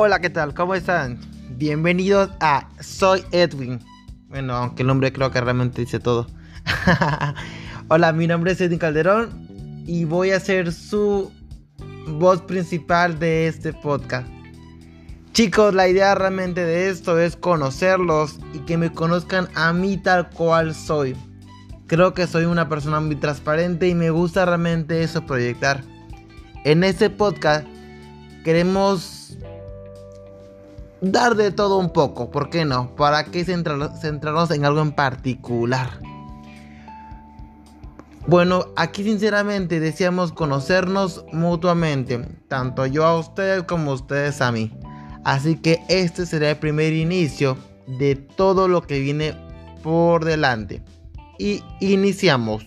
Hola, ¿qué tal? ¿Cómo están? Bienvenidos a Soy Edwin. Bueno, aunque el nombre creo que realmente dice todo. Hola, mi nombre es Edwin Calderón y voy a ser su voz principal de este podcast. Chicos, la idea realmente de esto es conocerlos y que me conozcan a mí tal cual soy. Creo que soy una persona muy transparente y me gusta realmente eso proyectar. En este podcast queremos dar de todo un poco, ¿por qué no? ¿Para qué centrarnos en algo en particular? Bueno, aquí sinceramente deseamos conocernos mutuamente, tanto yo a ustedes como ustedes a mí. Así que este será el primer inicio de todo lo que viene por delante. Y iniciamos.